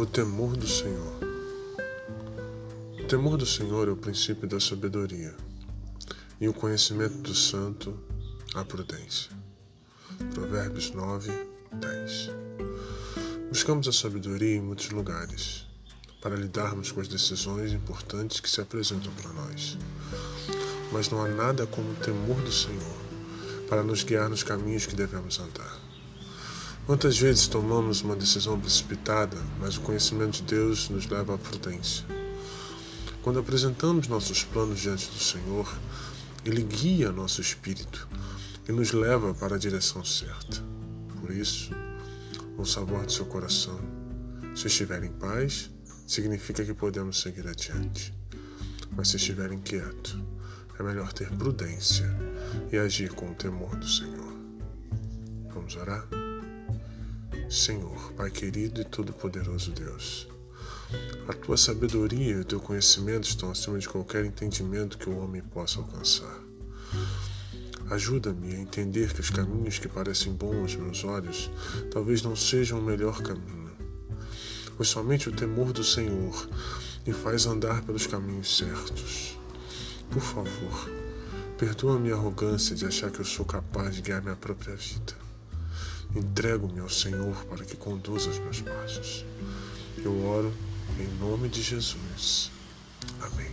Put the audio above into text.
O temor do Senhor. O temor do Senhor é o princípio da sabedoria, e o conhecimento do santo, a prudência. Provérbios 9, 10. Buscamos a sabedoria em muitos lugares, para lidarmos com as decisões importantes que se apresentam para nós. Mas não há nada como o temor do Senhor para nos guiar nos caminhos que devemos andar. Quantas vezes tomamos uma decisão precipitada, mas o conhecimento de Deus nos leva à prudência. Quando apresentamos nossos planos diante do Senhor, Ele guia nosso espírito e nos leva para a direção certa. Por isso, a voz do seu coração. Se estiver em paz, significa que podemos seguir adiante. Mas se estiver inquieto, é melhor ter prudência e agir com o temor do Senhor. Vamos orar? Senhor, Pai querido e todo-poderoso Deus, a tua sabedoria e o teu conhecimento estão acima de qualquer entendimento que o homem possa alcançar. Ajuda-me a entender que os caminhos que parecem bons aos meus olhos talvez não sejam o melhor caminho, pois somente o temor do Senhor me faz andar pelos caminhos certos. Por favor, perdoa minha arrogância de achar que eu sou capaz de guiar minha própria vida. Entrego-me ao Senhor para que conduza os meus passos. Eu oro em nome de Jesus. Amém.